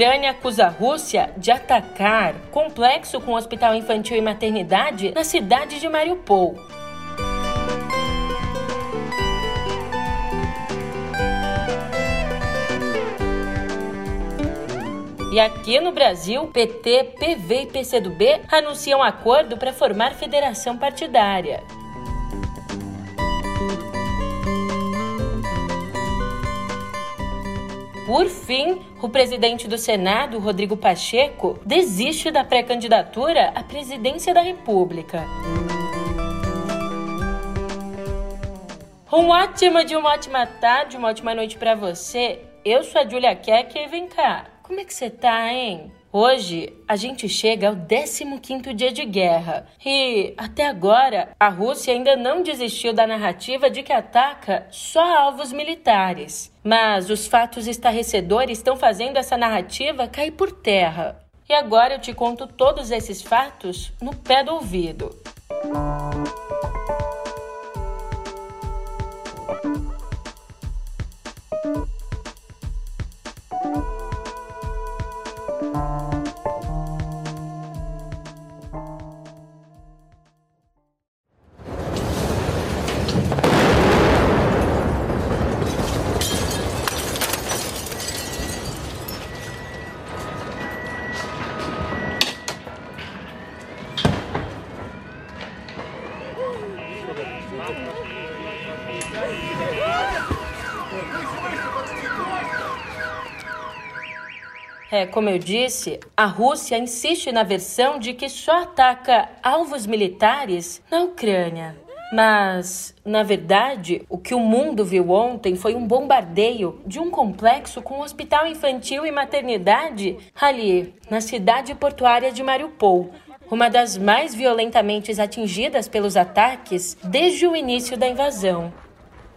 Ucrânia acusa a Rússia de atacar complexo com hospital infantil e maternidade na cidade de Mariupol. E aqui no Brasil, PT, PV e PCdoB anunciam acordo para formar federação partidária. Por fim, o presidente do Senado, Rodrigo Pacheco, desiste da pré-candidatura à presidência da República. Um ótimo dia, uma ótima tarde, uma ótima noite para você. Eu sou a Julia Keck e vem cá. Como é que você tá, hein? Hoje a gente chega ao 15º dia de guerra e até agora a Rússia ainda não desistiu da narrativa de que ataca só alvos militares. Mas os fatos estarrecedores estão fazendo essa narrativa cair por terra. E agora eu te conto todos esses fatos no pé do ouvido. Música É, como eu disse, a Rússia insiste na versão de que só ataca alvos militares na Ucrânia. Mas, na verdade, o que o mundo viu ontem foi um bombardeio de um complexo com hospital infantil e maternidade ali, na cidade portuária de Mariupol, uma das mais violentamente atingidas pelos ataques desde o início da invasão.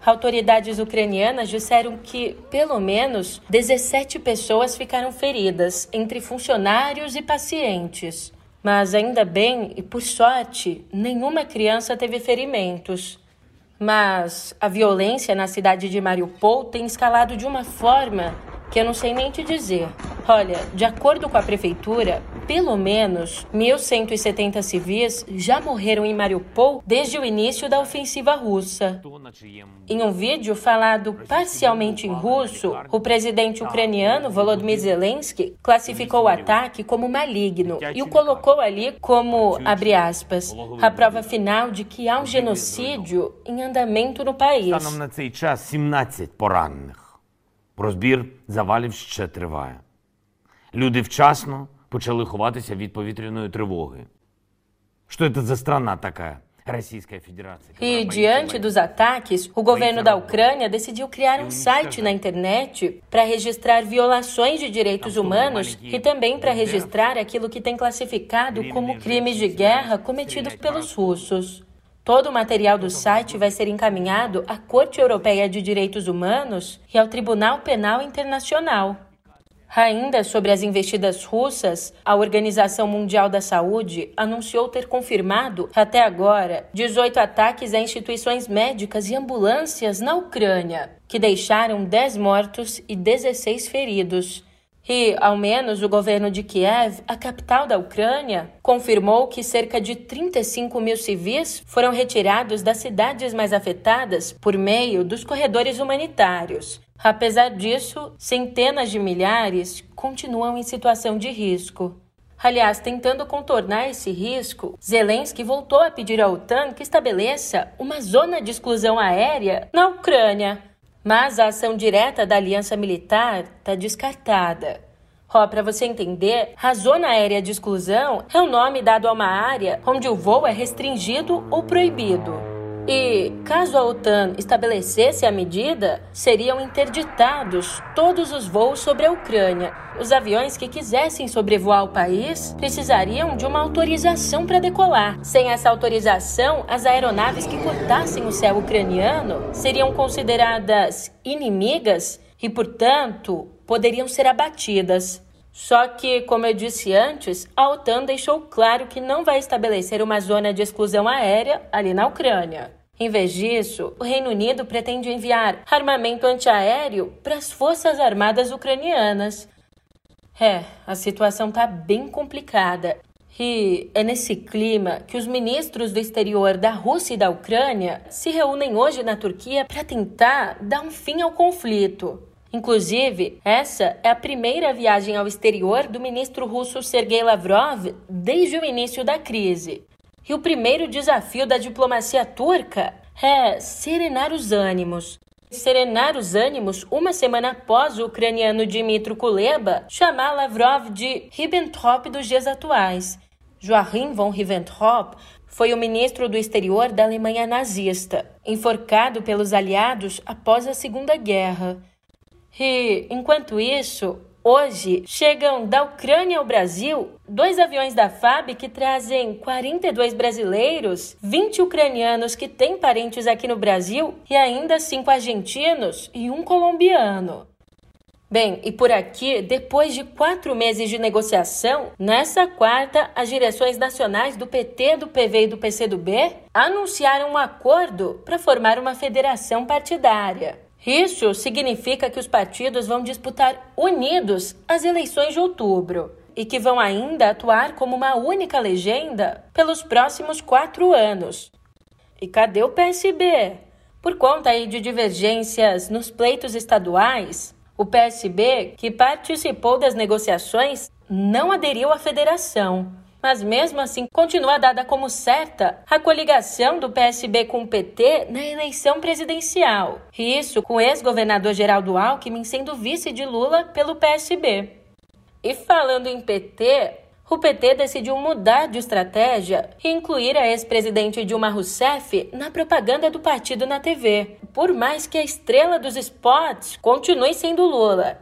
Autoridades ucranianas disseram que, pelo menos, 17 pessoas ficaram feridas, entre funcionários e pacientes. Mas ainda bem e por sorte, nenhuma criança teve ferimentos. Mas a violência na cidade de Mariupol tem escalado de uma forma que eu não sei nem te dizer. Olha, de acordo com a prefeitura, pelo menos 1.170 civis já morreram em Mariupol desde o início da ofensiva russa. Em um vídeo falado parcialmente em russo, o presidente ucraniano Volodymyr Zelensky classificou o ataque como maligno e o colocou ali como, abre aspas, a prova final de que há um genocídio em andamento no país. Розбір завалів ще триває. Люди вчасно почали ховатися від повітряної тривоги. Що це за страна така? E, diante dos ataques, o governo da Ucrânia decidiu criar um site na internet para registrar violações de direitos humanos e também para registrar aquilo que tem classificado como crimes de guerra cometidos pelos russos. Todo o material do site vai ser encaminhado à Corte Europeia de Direitos Humanos e ao Tribunal Penal Internacional. Ainda sobre as investidas russas, a Organização Mundial da Saúde anunciou ter confirmado, até agora, 18 ataques a instituições médicas e ambulâncias na Ucrânia, que deixaram 10 mortos e 16 feridos. E, ao menos, o governo de Kiev, a capital da Ucrânia, confirmou que cerca de 35 mil civis foram retirados das cidades mais afetadas por meio dos corredores humanitários. Apesar disso, centenas de milhares continuam em situação de risco. Aliás, tentando contornar esse risco, Zelensky voltou a pedir à OTAN que estabeleça uma zona de exclusão aérea na Ucrânia mas a ação direta da aliança militar está descartada. Ó, para você entender, a zona aérea de exclusão é o nome dado a uma área onde o voo é restringido ou proibido. E, caso a OTAN estabelecesse a medida, seriam interditados todos os voos sobre a Ucrânia. Os aviões que quisessem sobrevoar o país precisariam de uma autorização para decolar. Sem essa autorização, as aeronaves que cortassem o céu ucraniano seriam consideradas inimigas e, portanto, poderiam ser abatidas. Só que, como eu disse antes, a OTAN deixou claro que não vai estabelecer uma zona de exclusão aérea ali na Ucrânia. Em vez disso, o Reino Unido pretende enviar armamento antiaéreo para as Forças Armadas ucranianas. É, a situação tá bem complicada. E é nesse clima que os ministros do exterior da Rússia e da Ucrânia se reúnem hoje na Turquia para tentar dar um fim ao conflito. Inclusive, essa é a primeira viagem ao exterior do ministro russo Sergei Lavrov desde o início da crise. E o primeiro desafio da diplomacia turca é serenar os ânimos. Serenar os ânimos uma semana após o ucraniano Dmitry Kuleba chamar Lavrov de Ribbentrop dos dias atuais. Joachim von Ribbentrop foi o ministro do exterior da Alemanha nazista, enforcado pelos aliados após a Segunda Guerra. E, enquanto isso, hoje chegam da Ucrânia ao Brasil dois aviões da FAB que trazem 42 brasileiros, 20 ucranianos que têm parentes aqui no Brasil e ainda cinco argentinos e um colombiano. Bem, e por aqui, depois de quatro meses de negociação, nessa quarta, as direções nacionais do PT, do PV e do PCdoB anunciaram um acordo para formar uma federação partidária. Isso significa que os partidos vão disputar unidos as eleições de outubro e que vão ainda atuar como uma única legenda pelos próximos quatro anos. E cadê o PSB? Por conta aí de divergências nos pleitos estaduais, o PSB, que participou das negociações, não aderiu à federação mas mesmo assim continua dada como certa a coligação do PSB com o PT na eleição presidencial. Isso com o ex-governador Geraldo Alckmin sendo vice de Lula pelo PSB. E falando em PT, o PT decidiu mudar de estratégia e incluir a ex-presidente Dilma Rousseff na propaganda do partido na TV, por mais que a estrela dos spots continue sendo Lula.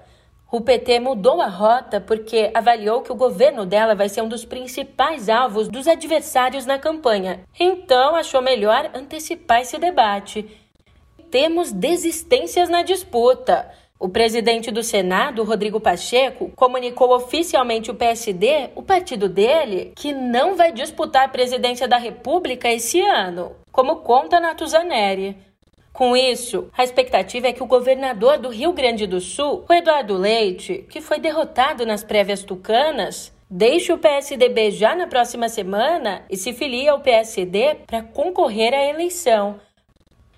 O PT mudou a rota porque avaliou que o governo dela vai ser um dos principais alvos dos adversários na campanha. Então achou melhor antecipar esse debate. Temos desistências na disputa. O presidente do Senado, Rodrigo Pacheco, comunicou oficialmente o PSD, o partido dele, que não vai disputar a presidência da República esse ano, como conta Natuzaneri. Com isso, a expectativa é que o governador do Rio Grande do Sul, o Eduardo Leite, que foi derrotado nas prévias tucanas, deixe o PSDB já na próxima semana e se filie ao PSD para concorrer à eleição.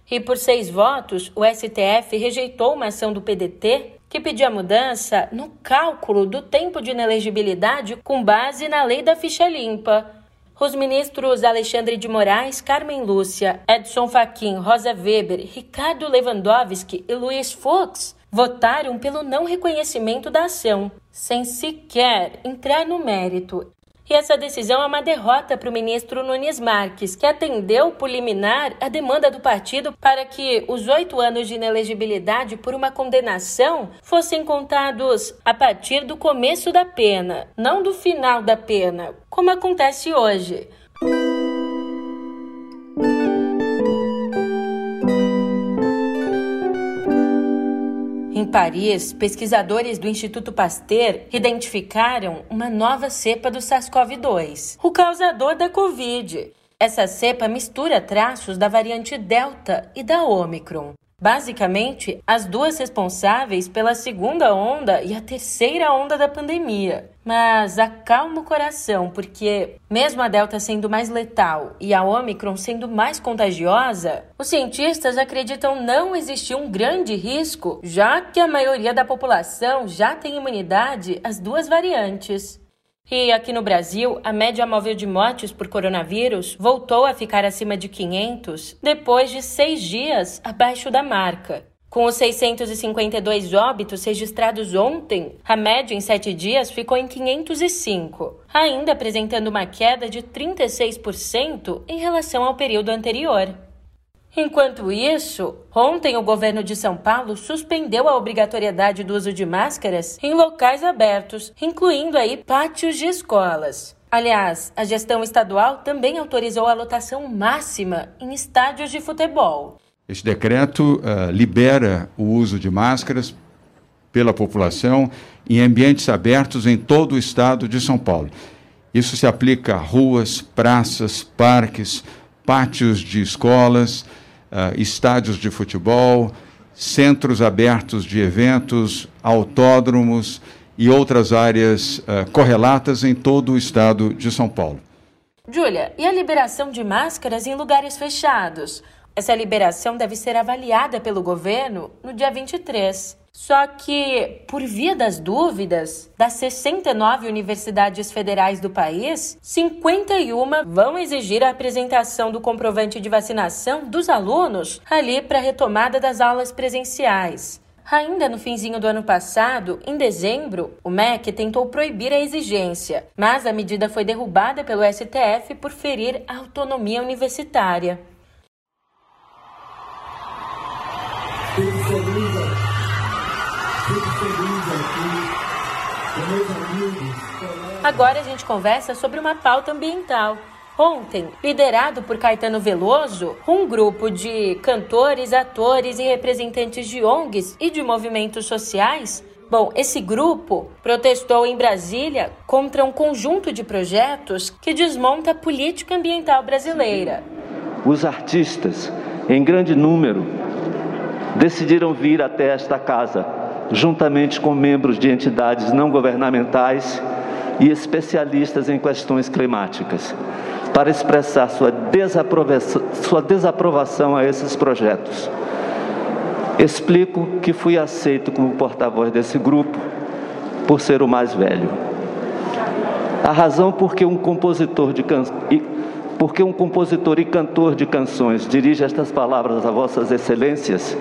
E por seis votos, o STF rejeitou uma ação do PDT que pedia mudança no cálculo do tempo de inelegibilidade com base na lei da ficha limpa. Os ministros Alexandre de Moraes, Carmen Lúcia, Edson Fachin, Rosa Weber, Ricardo Lewandowski e Luiz Fux votaram pelo não reconhecimento da ação, sem sequer entrar no mérito. E essa decisão é uma derrota para o ministro Nunes Marques, que atendeu por liminar a demanda do partido para que os oito anos de inelegibilidade por uma condenação fossem contados a partir do começo da pena, não do final da pena, como acontece hoje. Em Paris, pesquisadores do Instituto Pasteur identificaram uma nova cepa do SARS-CoV-2, o causador da Covid. Essa cepa mistura traços da variante Delta e da Omicron. Basicamente, as duas responsáveis pela segunda onda e a terceira onda da pandemia. Mas acalma o coração, porque, mesmo a Delta sendo mais letal e a Omicron sendo mais contagiosa, os cientistas acreditam não existir um grande risco, já que a maioria da população já tem imunidade às duas variantes. E aqui no Brasil, a média móvel de mortes por coronavírus voltou a ficar acima de 500 depois de seis dias abaixo da marca. Com os 652 óbitos registrados ontem, a média em sete dias ficou em 505, ainda apresentando uma queda de 36% em relação ao período anterior. Enquanto isso, ontem o governo de São Paulo suspendeu a obrigatoriedade do uso de máscaras em locais abertos, incluindo aí pátios de escolas. Aliás, a gestão estadual também autorizou a lotação máxima em estádios de futebol. Este decreto uh, libera o uso de máscaras pela população em ambientes abertos em todo o estado de São Paulo. Isso se aplica a ruas, praças, parques, pátios de escolas, estádios de futebol, centros abertos de eventos, autódromos e outras áreas uh, correlatas em todo o estado de São Paulo. Júlia, e a liberação de máscaras em lugares fechados? Essa liberação deve ser avaliada pelo governo no dia 23. Só que, por via das dúvidas, das 69 universidades federais do país, 51 vão exigir a apresentação do comprovante de vacinação dos alunos ali para a retomada das aulas presenciais. Ainda no finzinho do ano passado, em dezembro, o MEC tentou proibir a exigência, mas a medida foi derrubada pelo STF por ferir a autonomia universitária. Agora a gente conversa sobre uma pauta ambiental. Ontem, liderado por Caetano Veloso, um grupo de cantores, atores e representantes de ONGs e de movimentos sociais Bom, esse grupo protestou em Brasília contra um conjunto de projetos que desmonta a política ambiental brasileira. Os artistas, em grande número, decidiram vir até esta casa, juntamente com membros de entidades não governamentais e especialistas em questões climáticas para expressar sua desaprovação, sua desaprovação a esses projetos. Explico que fui aceito como porta-voz desse grupo por ser o mais velho. A razão porque um compositor de can... porque um compositor e cantor de canções dirige estas palavras a vossas excelências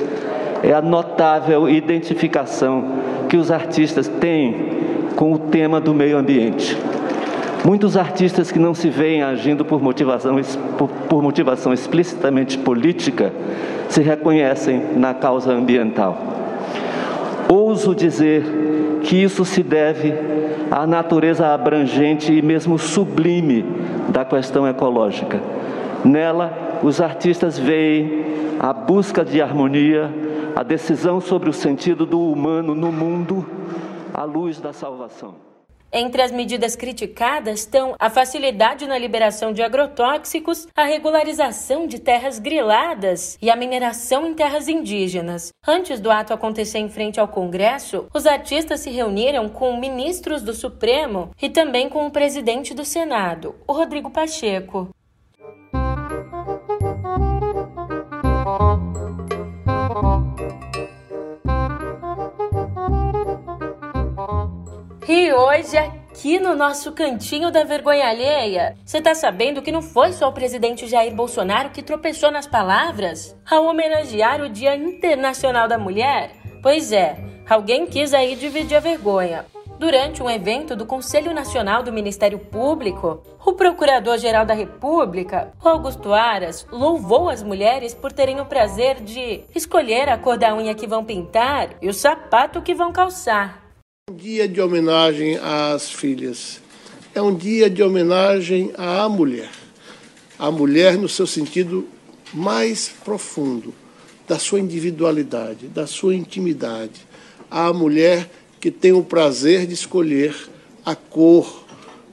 é a notável identificação que os artistas têm com o tema do meio ambiente. Muitos artistas que não se veem agindo por motivação, por, motivação explicitamente política se reconhecem na causa ambiental. Ouso dizer que isso se deve à natureza abrangente e mesmo sublime da questão ecológica. Nela, os artistas veem a busca de harmonia, a decisão sobre o sentido do humano no mundo, à luz da salvação. Entre as medidas criticadas estão a facilidade na liberação de agrotóxicos, a regularização de terras griladas e a mineração em terras indígenas. Antes do ato acontecer em frente ao Congresso, os artistas se reuniram com ministros do Supremo e também com o presidente do Senado, o Rodrigo Pacheco. E hoje, aqui no nosso cantinho da vergonha alheia, você tá sabendo que não foi só o presidente Jair Bolsonaro que tropeçou nas palavras ao homenagear o Dia Internacional da Mulher? Pois é, alguém quis aí dividir a vergonha. Durante um evento do Conselho Nacional do Ministério Público, o Procurador-Geral da República, Augusto Aras, louvou as mulheres por terem o prazer de escolher a cor da unha que vão pintar e o sapato que vão calçar. Um dia de homenagem às filhas. É um dia de homenagem à mulher. A mulher no seu sentido mais profundo, da sua individualidade, da sua intimidade. A mulher que tem o prazer de escolher a cor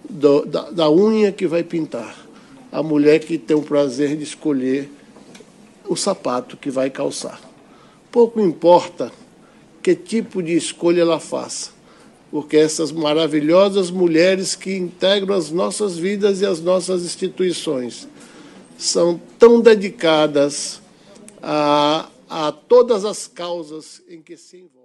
do, da, da unha que vai pintar. A mulher que tem o prazer de escolher o sapato que vai calçar. Pouco importa que tipo de escolha ela faça porque essas maravilhosas mulheres que integram as nossas vidas e as nossas instituições são tão dedicadas a, a todas as causas em que se envolvem.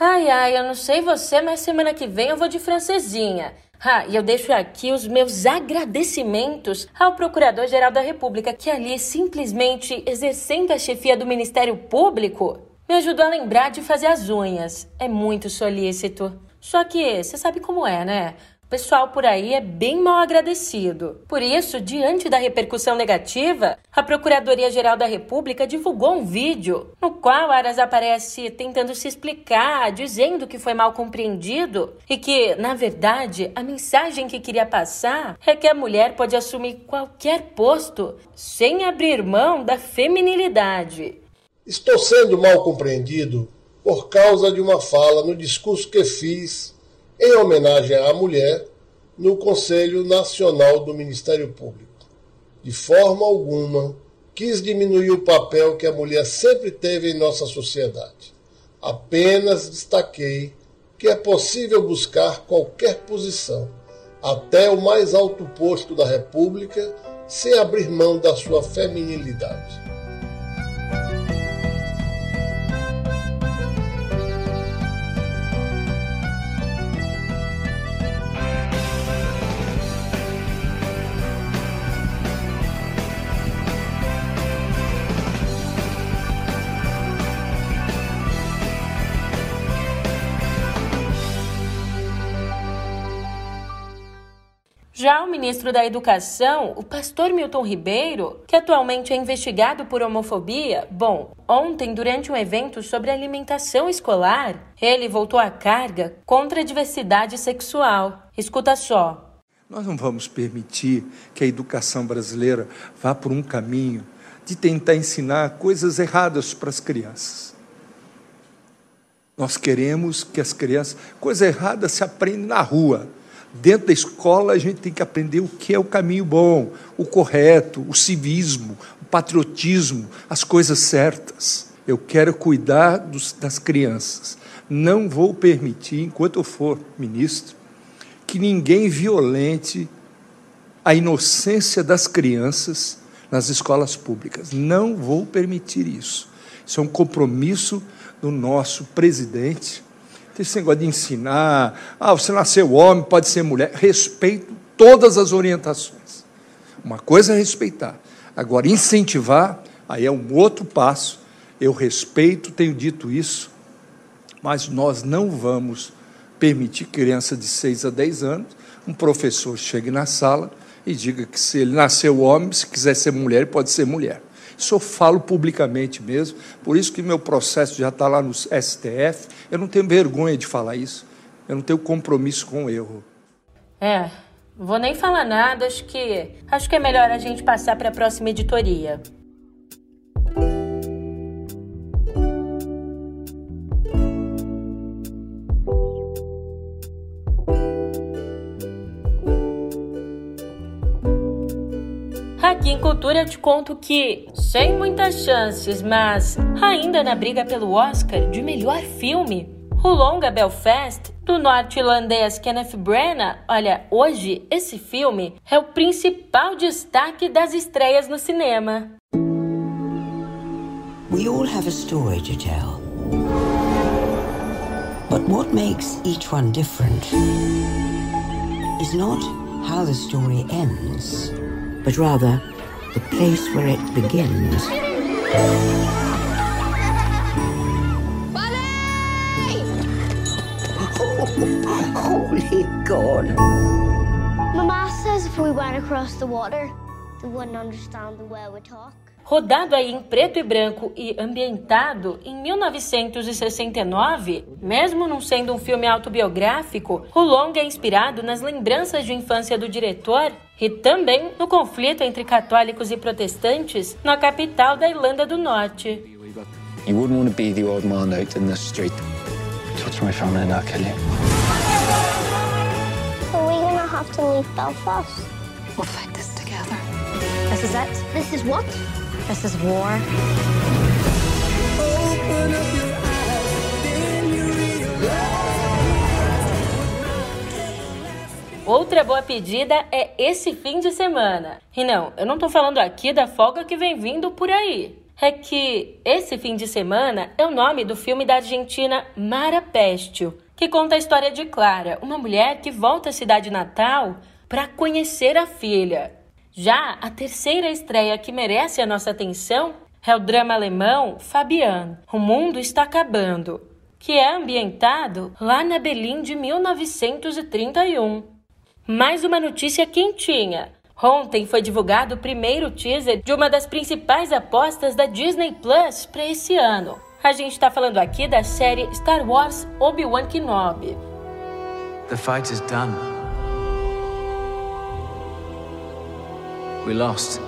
Ai, ai, eu não sei você, mas semana que vem eu vou de francesinha. Ah, e eu deixo aqui os meus agradecimentos ao Procurador-Geral da República, que ali, simplesmente exercendo a chefia do Ministério Público, me ajudou a lembrar de fazer as unhas. É muito solícito. Só que você sabe como é, né? O pessoal por aí é bem mal agradecido. Por isso, diante da repercussão negativa, a Procuradoria-Geral da República divulgou um vídeo no qual Aras aparece tentando se explicar, dizendo que foi mal compreendido e que, na verdade, a mensagem que queria passar é que a mulher pode assumir qualquer posto sem abrir mão da feminilidade. Estou sendo mal compreendido por causa de uma fala no discurso que fiz em homenagem à mulher no Conselho Nacional do Ministério Público. De forma alguma quis diminuir o papel que a mulher sempre teve em nossa sociedade. Apenas destaquei que é possível buscar qualquer posição, até o mais alto posto da República, sem abrir mão da sua feminilidade. Já o ministro da Educação, o pastor Milton Ribeiro, que atualmente é investigado por homofobia, bom, ontem, durante um evento sobre alimentação escolar, ele voltou à carga contra a diversidade sexual. Escuta só. Nós não vamos permitir que a educação brasileira vá por um caminho de tentar ensinar coisas erradas para as crianças. Nós queremos que as crianças, coisa errada se aprende na rua Dentro da escola, a gente tem que aprender o que é o caminho bom, o correto, o civismo, o patriotismo, as coisas certas. Eu quero cuidar dos, das crianças. Não vou permitir, enquanto eu for ministro, que ninguém violente a inocência das crianças nas escolas públicas. Não vou permitir isso. Isso é um compromisso do nosso presidente esse negócio de ensinar, ah, você nasceu homem, pode ser mulher. Respeito todas as orientações. Uma coisa é respeitar. Agora, incentivar, aí é um outro passo. Eu respeito, tenho dito isso, mas nós não vamos permitir criança de 6 a 10 anos, um professor chegue na sala e diga que se ele nasceu homem, se quiser ser mulher, pode ser mulher. Isso eu falo publicamente mesmo, por isso que meu processo já está lá no STF. Eu não tenho vergonha de falar isso, eu não tenho compromisso com o erro. É, vou nem falar nada, acho que acho que é melhor a gente passar para a próxima editoria. Eu te conto que, sem muitas chances, mas ainda na briga pelo Oscar de melhor filme, o longa Belfast, do norte-irlandês Kenneth Branagh, olha, hoje esse filme é o principal destaque das estreias no cinema. We all have a story to tell. But what makes each one different is not how the story ends but rather the place where it begins. holy God. Mama says if we went across the water, they wouldn't understand the way we talk. Rodado aí em preto e branco e ambientado em 1969, mesmo não sendo um filme autobiográfico, o longa é inspirado nas lembranças de infância do diretor e também no conflito entre católicos e protestantes na capital da Irlanda do Norte. You wouldn't want to be the old man out in the street. Touch my family and I'll kill you. Are we gonna have to leave Belfast? We'll fight this together. This is it. This is what? This is war. Outra boa pedida é esse fim de semana. E não, eu não tô falando aqui da folga que vem vindo por aí. É que esse fim de semana é o nome do filme da Argentina Mara Pestil, que conta a história de Clara, uma mulher que volta à cidade natal para conhecer a filha. Já a terceira estreia que merece a nossa atenção é o drama alemão Fabian, O Mundo Está Acabando, que é ambientado lá na Berlim de 1931. Mais uma notícia quentinha. Ontem foi divulgado o primeiro teaser de uma das principais apostas da Disney Plus para esse ano. A gente está falando aqui da série Star Wars Obi-Wan Kenobi. The fight is done. We lost.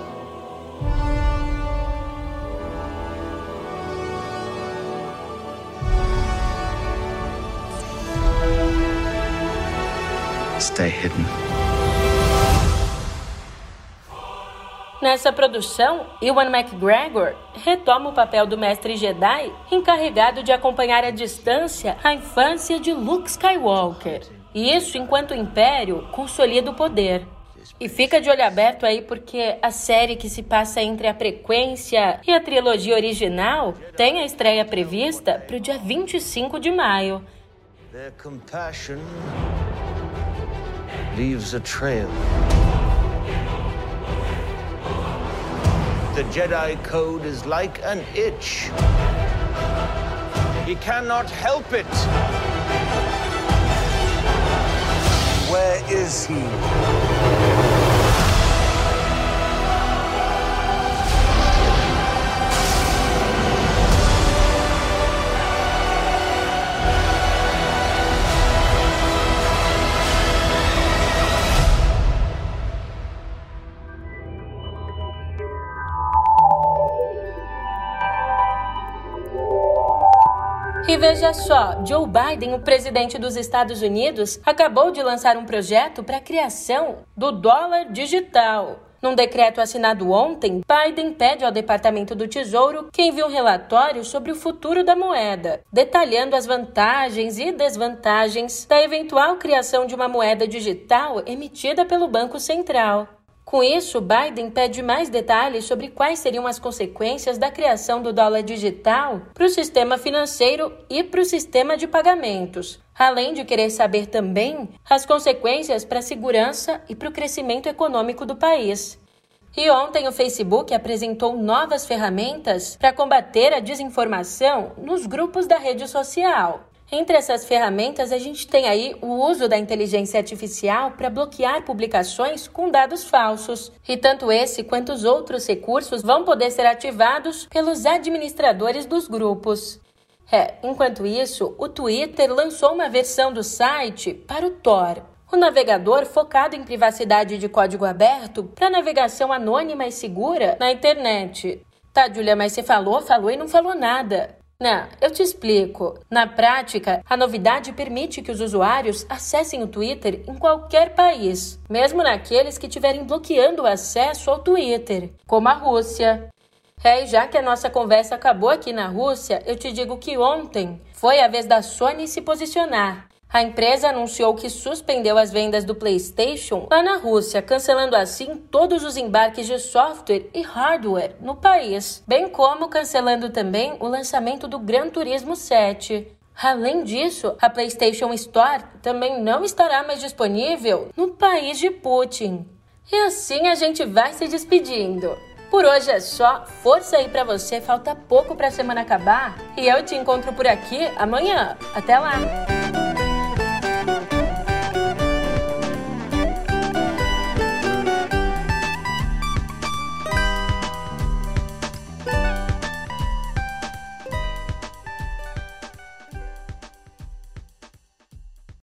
Stay hidden. Nessa produção, Ewan McGregor retoma o papel do mestre Jedi, encarregado de acompanhar à distância a infância de Luke Skywalker. E isso enquanto o Império consolida o poder. E fica de olho aberto aí porque a série que se passa entre a frequência e a trilogia original tem a estreia prevista para o dia 25 de maio. Their compassion leaves a trail. The Jedi Code is like an itch. He cannot help it. Where is he? Veja só, Joe Biden, o presidente dos Estados Unidos, acabou de lançar um projeto para a criação do dólar digital. Num decreto assinado ontem, Biden pede ao Departamento do Tesouro que envie um relatório sobre o futuro da moeda, detalhando as vantagens e desvantagens da eventual criação de uma moeda digital emitida pelo Banco Central. Com isso, Biden pede mais detalhes sobre quais seriam as consequências da criação do dólar digital para o sistema financeiro e para o sistema de pagamentos, além de querer saber também as consequências para a segurança e para o crescimento econômico do país. E ontem o Facebook apresentou novas ferramentas para combater a desinformação nos grupos da rede social. Entre essas ferramentas, a gente tem aí o uso da inteligência artificial para bloquear publicações com dados falsos. E tanto esse quanto os outros recursos vão poder ser ativados pelos administradores dos grupos. É, enquanto isso, o Twitter lançou uma versão do site para o Tor, o navegador focado em privacidade de código aberto para navegação anônima e segura na internet. Tá, Julia, mas você falou, falou e não falou nada. Não, eu te explico. Na prática, a novidade permite que os usuários acessem o Twitter em qualquer país, mesmo naqueles que estiverem bloqueando o acesso ao Twitter, como a Rússia. É, e já que a nossa conversa acabou aqui na Rússia, eu te digo que ontem foi a vez da Sony se posicionar. A empresa anunciou que suspendeu as vendas do PlayStation lá na Rússia, cancelando assim todos os embarques de software e hardware no país, bem como cancelando também o lançamento do Gran Turismo 7. Além disso, a PlayStation Store também não estará mais disponível no país de Putin. E assim a gente vai se despedindo. Por hoje é só, força aí para você, falta pouco para a semana acabar e eu te encontro por aqui amanhã. Até lá.